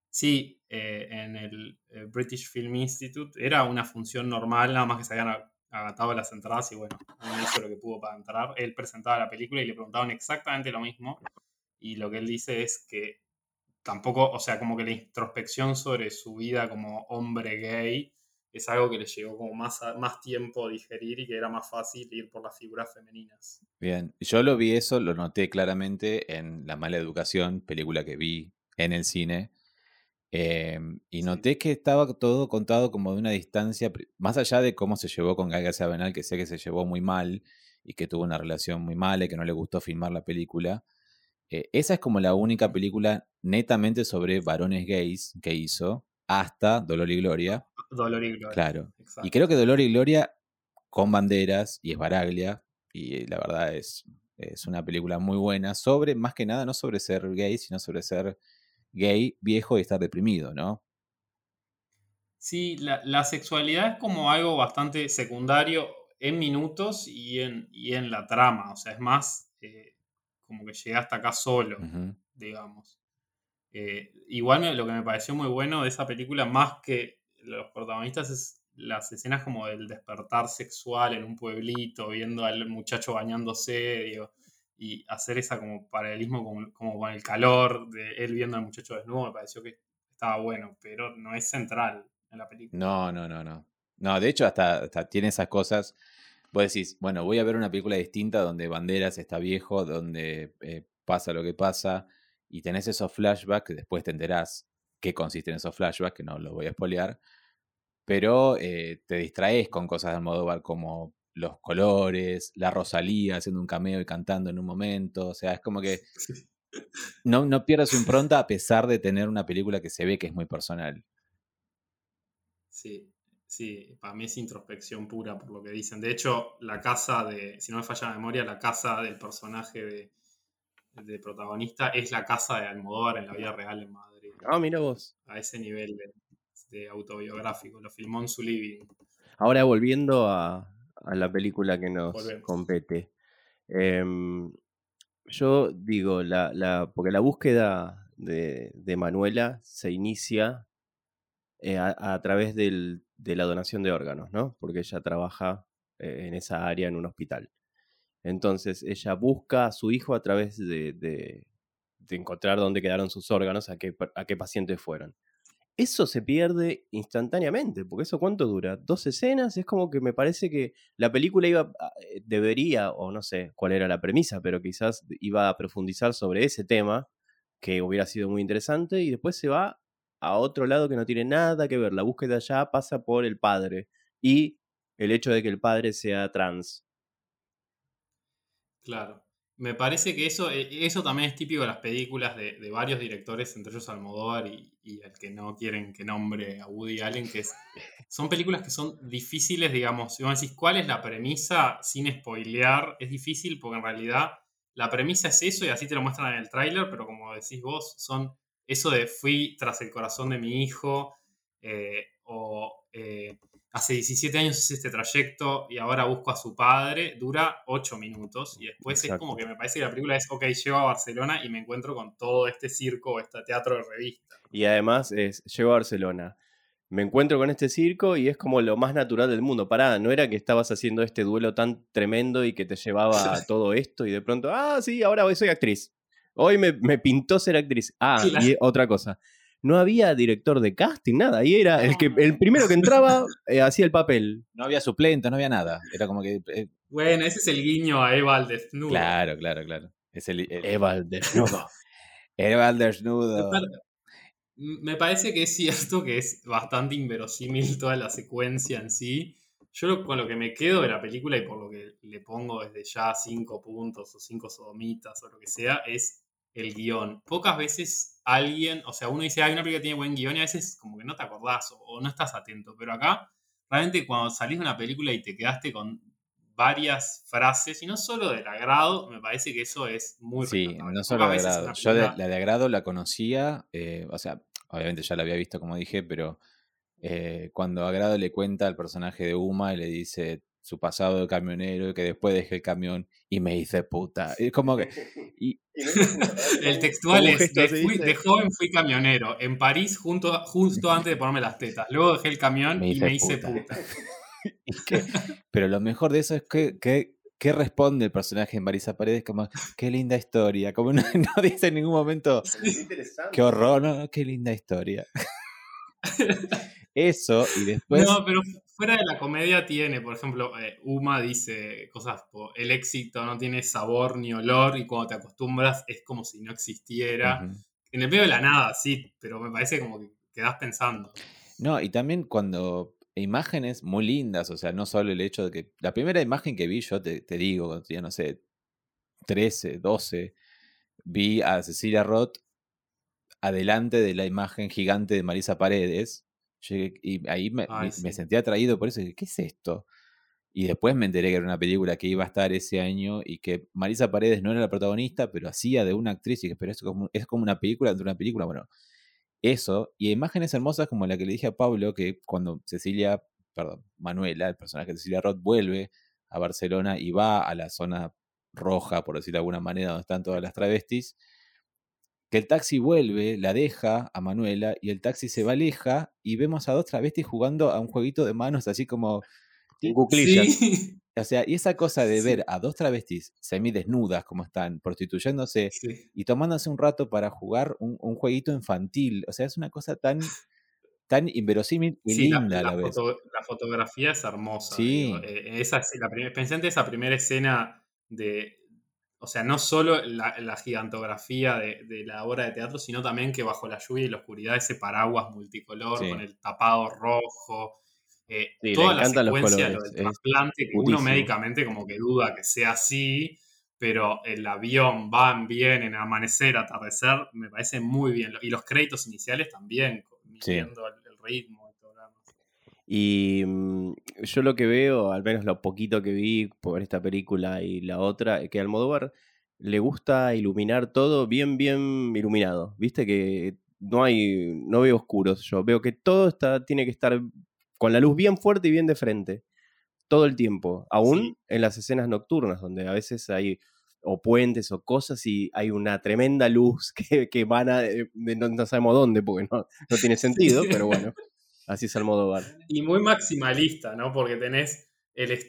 Sí, eh, en el eh, British Film Institute. Era una función normal, nada más que se habían agatado las entradas y bueno, no hizo lo que pudo para entrar. Él presentaba la película y le preguntaban exactamente lo mismo. y lo que él dice es que tampoco, o sea, como que la introspección sobre su vida como hombre gay es algo que le llegó como más, más tiempo a digerir y que era más fácil ir por las figuras femeninas. Bien, yo lo vi eso, lo noté claramente en La mala educación, película que vi en el cine. Em, y noté que estaba todo contado como de una distancia, más allá de cómo se llevó con Gaga Sabenal, que sé que se llevó muy mal y que tuvo una relación muy mala y que no le gustó filmar la película. Eh, esa es como la única película netamente sobre varones gays que hizo hasta Dolor y Gloria. Dolor y Gloria. Claro. Y creo que Dolor y Gloria con banderas y es Baraglia y la verdad es, es una película muy buena sobre, más que nada, no sobre ser gay, sino sobre ser gay, viejo y estar deprimido, ¿no? Sí, la, sexualidad es como algo bastante secundario en minutos y en, en la trama, o sea, es más eh, como que llega hasta acá solo, digamos. Eh, igual lo que me pareció muy bueno de esa película, más que los protagonistas, es las escenas como del despertar sexual en un pueblito, viendo al muchacho bañándose, y hacer esa como paralelismo con, como con el calor de él viendo al muchacho desnudo, me pareció que estaba bueno, pero no es central en la película. No, no, no, no. No, de hecho hasta, tiene esas cosas. Vos decís, bueno, voy a ver una película distinta donde Banderas está viejo, donde eh, pasa lo que pasa, y tenés esos flashbacks, después te enterás qué consisten esos flashbacks, que no los voy a spoilear, pero eh, te distraes con cosas de Almodóvar como los colores, la Rosalía haciendo un cameo y cantando en un momento, o sea, es como que [LAUGHS] no, no pierde su impronta a pesar de tener una película que se ve que es muy personal. Sí, sí, para mí es introspección pura por lo que dicen. De hecho, la casa de, si no me falla la memoria, la casa del personaje de, de protagonista es la casa de Almodóvar en la vida real en Madrid. Ah, mira vos. A ese nivel de, autobiográfico. Lo filmó en su living. Ahora volviendo a, la película que nos compete. Em, yo digo, la, porque la búsqueda de, Manuela se inicia eh, a, través de la donación de órganos, ¿no? Porque ella trabaja eh, en esa área en un hospital. Entonces ella busca a su hijo a través de, encontrar dónde quedaron sus órganos, a qué, a qué pacientes fueron. Eso se pierde instantáneamente, porque eso cuánto dura? Dos escenas, es como que me parece que la película iba, eh, debería, o no sé cuál era la premisa, pero quizás iba a profundizar sobre ese tema, que hubiera sido muy interesante, y después se va a otro lado que no tiene nada que ver. La búsqueda ya pasa por el padre y el hecho de que el padre sea trans. Claro. Me parece que eso, eh, eso también es típico de las películas de, varios directores, entre ellos Almodóvar y, y, el que no quieren que nombre a Woody Allen, que es, son películas que son difíciles, digamos. Si vos decís cuál es la premisa sin spoilear, es difícil porque en realidad la premisa es eso y así te lo muestran en el tráiler, pero como decís vos, son eso de fui tras el corazón de mi hijo eh, o eh, hace 17 años hice este trayecto y ahora busco a su padre, dura 8 minutos y después es como que me parece que la película es, ok, llego a Barcelona y me encuentro con todo este circo, este teatro de revista. Y además es, llego a Barcelona, me encuentro con este circo y es como lo más natural del mundo. Pará, no era que estabas haciendo este duelo tan tremendo y que te llevaba a [LAUGHS] todo esto y de pronto, ah, sí, ahora hoy soy actriz. Hoy me, me pintó ser actriz. Ah, y otra cosa no había director de casting, nada. Y era el, que, el primero que entraba eh, hacía el papel. No había suplente, no había nada. Era como que. Eh, bueno, ese es el guiño a Eva al desnudo. Claro, claro, claro. Es el, Eva al desnudo. [LAUGHS] Eva al desnudo. Me parece que es cierto que es bastante inverosímil toda la secuencia en sí. Yo con lo que me quedo de la película y por lo que le pongo desde ya cinco puntos o cinco sodomitas o lo que sea, es el guion. Pocas veces alguien, o sea, uno dice, hay una película que tiene buen guion y a veces como que no te acordás o, no estás atento, pero acá realmente cuando salís de una película y te quedaste con varias frases y no solo del agrado, me parece que eso es muy Sí, no solo de agrado. Yo la de agrado la conocía, eh, o sea, obviamente ya la había visto como dije, pero eh, cuando agrado le cuenta al personaje de Uma y le dice, su pasado de camionero y que después dejé el camión y me hice puta. Es como que... [LAUGHS] [LAUGHS] el textual es, de, joven fui camionero, en París junto, justo [LAUGHS] antes de ponerme las tetas. Luego dejé el camión y me hice puta. pero lo mejor de eso es que, ¿qué responde el personaje en Marisa Paredes? Como, qué linda historia. Como no, dice en ningún momento, qué horror, no, qué linda historia. Eso, y después. No, pero fuera de la comedia tiene, por ejemplo, eh, Uma dice cosas, el éxito no tiene sabor ni olor, y cuando te acostumbras es como si no existiera. En el medio de la nada, sí, pero me parece como que quedas pensando. No, y también cuando imágenes muy lindas, o sea, no solo el hecho de que la primera imagen que vi, yo te, digo, cuando tenía, no sé, 13, 12, vi a Cecilia Roth adelante de la imagen gigante de Marisa Paredes, y ahí me, me, sentí atraído por eso, ¿qué es esto? Y después me enteré que era una película que iba a estar ese año y que Marisa Paredes no era la protagonista, pero hacía de una actriz y que, pero es como, es como una película dentro de una película. Bueno, eso, y imágenes hermosas como la que le dije a Pablo, que cuando Cecilia, perdón, Manuela, el personaje de Cecilia Roth, vuelve a Barcelona y va a la zona roja, por decirlo de alguna manera, donde están todas las travestis, que el taxi vuelve, la deja a Manuela y el taxi se va aleja y vemos a dos travestis jugando a un jueguito de manos así como Sí. [LAUGHS] O sea, y esa cosa de ver a dos travestis semidesnudas como están, prostituyéndose y tomándose un rato para jugar un, jueguito infantil, o sea, es una cosa tan, tan inverosímil y linda la, a la, vez. la fotografía es hermosa. Sí. Eh, esa, la pensé en esa primera escena de, o sea, no solo la, gigantografía de, la obra de teatro, sino también que bajo la lluvia y la oscuridad ese paraguas multicolor con el tapado rojo eh, toda la secuencia lo del trasplante, que uno médicamente como que duda que sea así, pero el avión van, en amanecer, atardecer, me parece muy bien. Y los créditos iniciales también, viendo el, ritmo y mm, yo lo que veo, al menos lo poquito que vi por esta película y la otra, que al Almodóvar le gusta iluminar todo bien, bien iluminado. Viste que no hay, no veo oscuros. Yo veo que todo está, tiene que estar con la luz bien fuerte y bien de frente, todo el tiempo, aún en las escenas nocturnas, donde a veces hay o puentes o cosas y hay una tremenda luz [LAUGHS] que, que van a, no, sabemos dónde, porque no, no tiene [LAUGHS] sentido, pero bueno, así es el modo bar. Y muy maximalista, ¿no? Porque tenés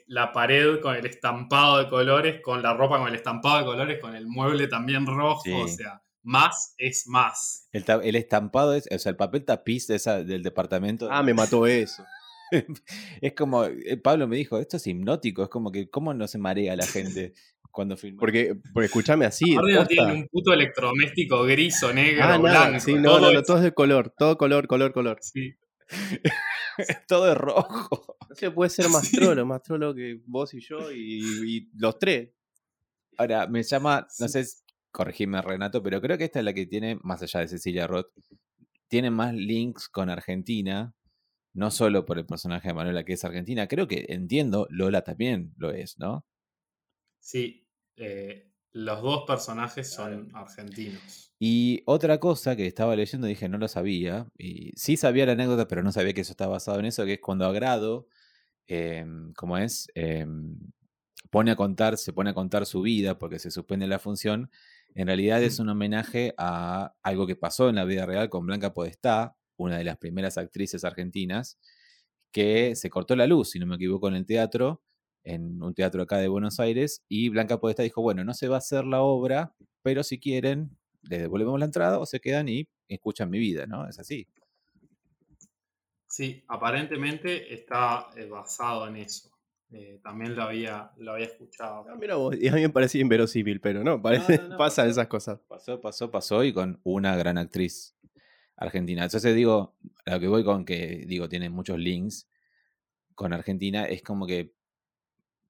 la pared con el estampado de colores, con la ropa con el estampado de colores, con el mueble también rojo, o sea, más es más. El, estampado es, o sea, el papel tapiz del departamento. Ah, me mató eso. [LAUGHS] es como, eh, Pablo me dijo, esto es hipnótico, es como que, ¿cómo no se marea la gente [LAUGHS] cuando filma? Porque, porque escúchame así. tiene un puto electrodoméstico gris o negro, ah, blanco. Sí, no, todo, no, todo es de color, todo color, color, color. Sí. [LAUGHS] todo es rojo. No sé, puede ser más trolo, más trolo que vos y yo y, los tres. Ahora, me llama, no sé, corregime Renato, pero creo que esta es la que tiene, más allá de Cecilia Roth, tiene más links con Argentina no solo por el personaje de Manuela que es argentina, creo que entiendo, Lola también lo es, ¿no? Sí, eh, los dos personajes son argentinos. Y otra cosa que estaba leyendo, dije, no lo sabía, y sí sabía la anécdota, pero no sabía que eso estaba basado en eso, que es cuando Agrado, em, como es, em, pone a contar, se pone a contar su vida porque se suspende la función, en realidad es un homenaje a algo que pasó en la vida real con Blanca Podestá, una de las primeras actrices argentinas, que se cortó la luz, si no me equivoco, en el teatro, en un teatro acá de Buenos Aires, y Blanca Podestá dijo, bueno, no se va a hacer la obra, pero si quieren, les devolvemos la entrada o se quedan y escuchan mi vida, ¿no? Es así. Sí, aparentemente está eh, basado en eso. Eh, también lo había, lo había escuchado. Ah, y a mí me parecía inverosímil, pero no, parece, [LAUGHS] pasan esas cosas. Pasó, pasó, pasó y con una gran actriz Argentina. Entonces digo, a lo que voy con que, digo, tiene muchos links con Argentina, es como que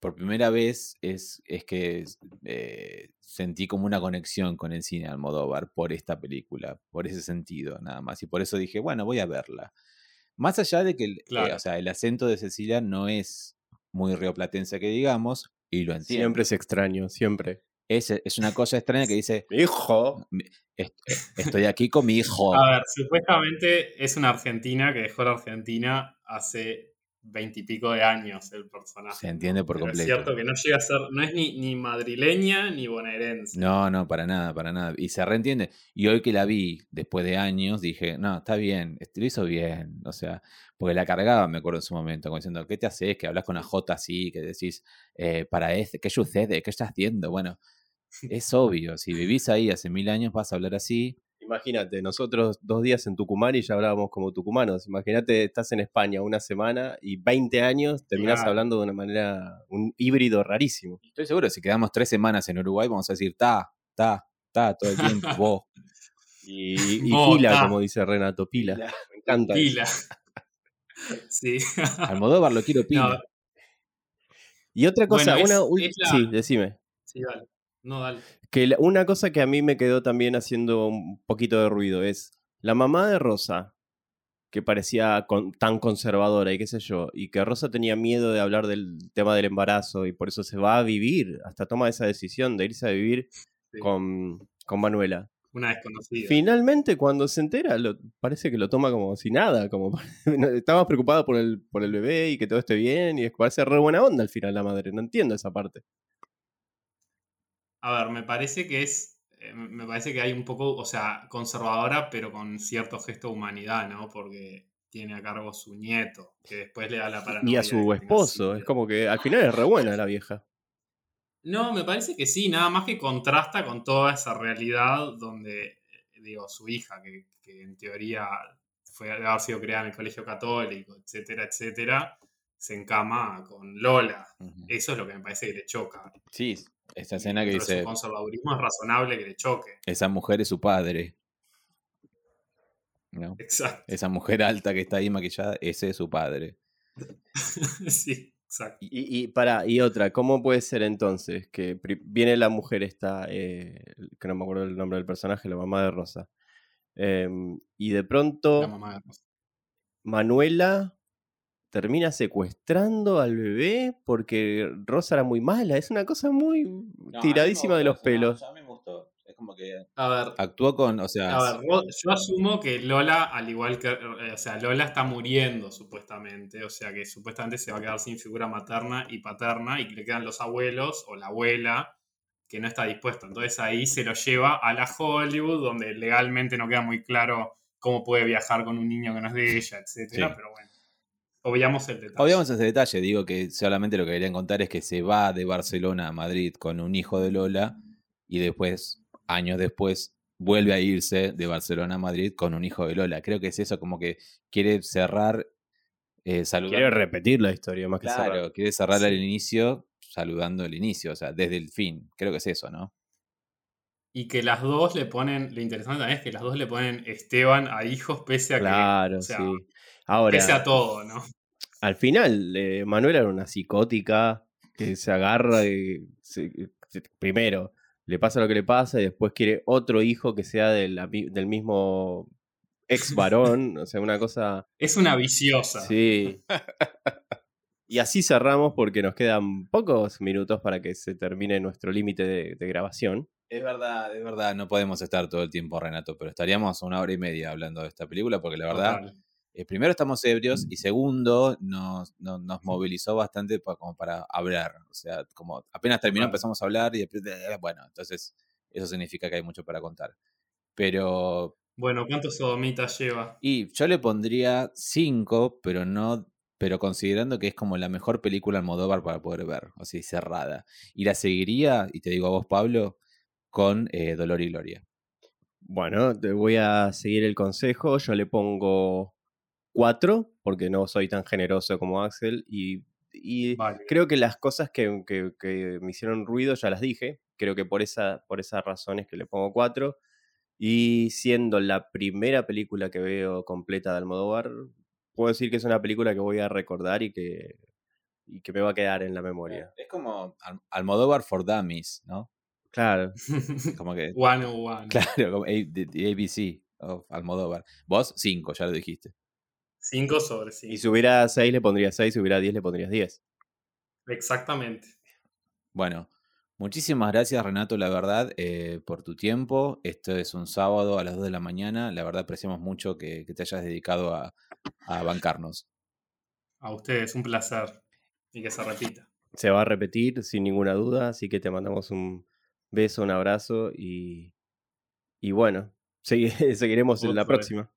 por primera vez es, es que eh, sentí como una conexión con el cine Almodóvar por esta película, por ese sentido, nada más. Y por eso dije, bueno, voy a verla. Más allá de que el, eh, o sea, el acento de Cecilia no es muy rioplatense que digamos, y lo entiendo. Siempre es extraño, siempre. Es, es una cosa extraña que dice... Hijo. Estoy aquí con mi hijo. A ver, supuestamente es una argentina que dejó la Argentina hace veintipico de años el personaje. Se entiende por Pero completo. Es cierto que no llega a ser, no es ni, ni madrileña ni bonaerense. No, no, para nada, para nada. Y se reentiende. Y hoy que la vi, después de años, dije, no, está bien, este, lo hizo bien. O sea, porque la cargaba, me acuerdo en su momento, como diciendo, ¿qué te haces? Que hablas con la J así, que decís, eh, para este, ¿qué sucede? ¿Qué estás haciendo? Bueno, [LAUGHS] es obvio, si vivís ahí hace mil años vas a hablar así. Imagínate, nosotros dos días en Tucumán y ya hablábamos como tucumanos. Imagínate, estás en España una semana y 20 años terminás Claro. hablando de una manera, un híbrido rarísimo. Estoy seguro, si quedamos tres semanas en Uruguay, vamos a decir, ta, ta, ta, todo el tiempo, [LAUGHS] vos. Y, [LAUGHS] y Oh, pila, ta. como dice Renato, pila. Pila. Me encanta. Pila. [LAUGHS] sí. Almodóvar lo quiero pila. No, Y otra cosa, Bueno, es- una es la- sí, decime. sí, dale. No, dale. Que la- una cosa que a mí me quedó también haciendo un poquito de ruido es la mamá de Rosa, que parecía con- tan conservadora y qué sé yo, y que Rosa tenía miedo de hablar del tema del embarazo y por eso se va a vivir, hasta toma esa decisión de irse a vivir Sí. con, con Manuela. Una desconocida. Finalmente, cuando se entera, lo- parece que lo toma como si nada, como [LAUGHS] está más preocupada por el, por el bebé y que todo esté bien, y es parece re buena onda al final la madre, no entiendo esa parte. A ver, me parece que es. eh, Me parece que hay un poco, o sea, conservadora, pero con cierto gesto de humanidad, ¿no? Porque tiene a cargo su nieto, que después le da la paranoia. Y a su esposo, es como que al final es re buena la vieja. No, me parece que sí, nada más que contrasta con toda esa realidad donde, digo, su hija, que, que en teoría fue haber sido criada en el colegio católico, etcétera, etcétera, se encama con Lola. Eso es lo que me parece que le choca. Sí, esta escena que Pero dice, su conservadurismo es razonable que le choque. esa mujer es su padre. ¿No? Exacto. Esa mujer alta que está ahí maquillada, ese es su padre. [LAUGHS] sí, exacto. Y, y para, y otra, ¿cómo puede ser entonces que viene la mujer esta, eh, que no me acuerdo el nombre del personaje, la mamá de Rosa, em, y de pronto La mamá de Rosa. Manuela termina secuestrando al bebé porque Rosa era muy mala, es una cosa muy tiradísima de los pelos. a mí me gustó. Es como que A ver, actuó con, o sea, A ver, yo asumo que Lola, al igual que, eh, o sea, Lola está muriendo supuestamente, o sea que supuestamente se va a quedar sin figura materna y paterna y que le quedan los abuelos o la abuela que no está dispuesta. Entonces ahí se lo lleva a la Hollywood, donde legalmente no queda muy claro cómo puede viajar con un niño que no es de ella, etcétera, Sí. pero bueno. Obviamos el detalle. Obviamos ese detalle, digo que solamente lo que querían contar es que se va de Barcelona a Madrid con un hijo de Lola y después, años después, vuelve a irse de Barcelona a Madrid con un hijo de Lola. Creo que es eso, como que quiere cerrar, eh, saludando. Quiere repetir la historia más que Claro, cerrar. quiere cerrar Sí. al inicio saludando el inicio, o sea, desde el fin. Creo que es eso, ¿no? Y que las dos le ponen, lo interesante también es que las dos le ponen Esteban a hijos pese a Claro, que, o sea, sí. Ahora, pese a todo, ¿no? al final, eh, Manuela era una psicótica que se agarra y se- primero le pasa lo que le pasa y después quiere otro hijo que sea del, del mismo ex varón, [LAUGHS] o sea, una cosa... Es una viciosa. Sí. Y así cerramos porque nos quedan pocos minutos para que se termine nuestro límite de, de grabación. Es verdad, es verdad, no podemos estar todo el tiempo, Renato, pero estaríamos una hora y media hablando de esta película porque la verdad, eh, primero estamos ebrios y segundo nos, no- nos movilizó bastante pa- como para hablar. O sea, como apenas terminó empezamos a hablar y después, eh, bueno, entonces eso significa que hay mucho para contar. Pero, Bueno, ¿cuántos sodomitas lleva? y yo le pondría cinco, pero no, pero considerando que es como la mejor película Almodóvar para poder ver, o sea, cerrada. Y la seguiría, y te digo a vos, Pablo, con eh, Dolor y Gloria. Bueno, te voy a seguir el consejo. Yo le pongo cuatro porque no soy tan generoso como Axel y, y Vale. creo que las cosas que, que- que me hicieron ruido ya las dije. Creo que por esa, por esas razones que le pongo cuatro. Y siendo la primera película que veo completa de Almodóvar, puedo decir que es una película que voy a recordar y que, y que me va a quedar en la memoria. Es como Al- Almodóvar for Dummies, ¿no? Claro. [LAUGHS] Como que, One on one. claro, como ABC of Almodóvar. Vos, cinco, ya lo dijiste. 5 sobre 5. Y si hubiera seis le pondrías seis, si hubiera diez le pondrías diez. Exactamente. Bueno, muchísimas gracias Renato, la verdad, eh, por tu tiempo. Esto es un sábado a las 2 de la mañana. La verdad apreciamos mucho que, que te hayas dedicado a, a bancarnos. A ustedes, un placer. Y que se repita. Se va a repetir sin ninguna duda, así que te mandamos un beso, un abrazo y, y bueno, [LAUGHS] seguiremos en la próxima.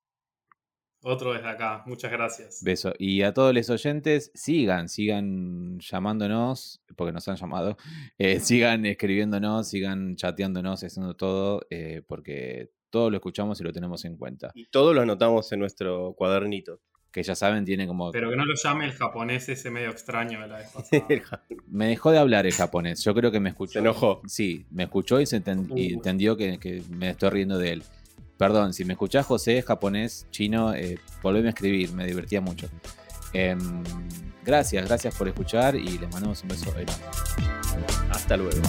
Otro desde acá. Muchas gracias. Beso. Y a todos los oyentes, sigan, sigan llamándonos, porque nos han llamado. [LAUGHS] Eh, sigan escribiéndonos, sigan chateándonos, haciendo todo, eh, porque todo lo escuchamos y lo tenemos en cuenta. Y todo lo anotamos en nuestro cuadernito. Que ya saben, tiene como. Pero que no lo llame el japonés ese medio extraño de la vez [LAUGHS] pasada. me dejó de hablar el japonés. Yo creo que me escuchó. Se enojó. Sí, me escuchó y, se y entendió que, que me estoy riendo de él. Perdón, si me escuchás José, japonés, chino, eh, volveme a escribir, me divertía mucho. Em, gracias, gracias por escuchar y les mandamos un beso enorme. Hasta luego.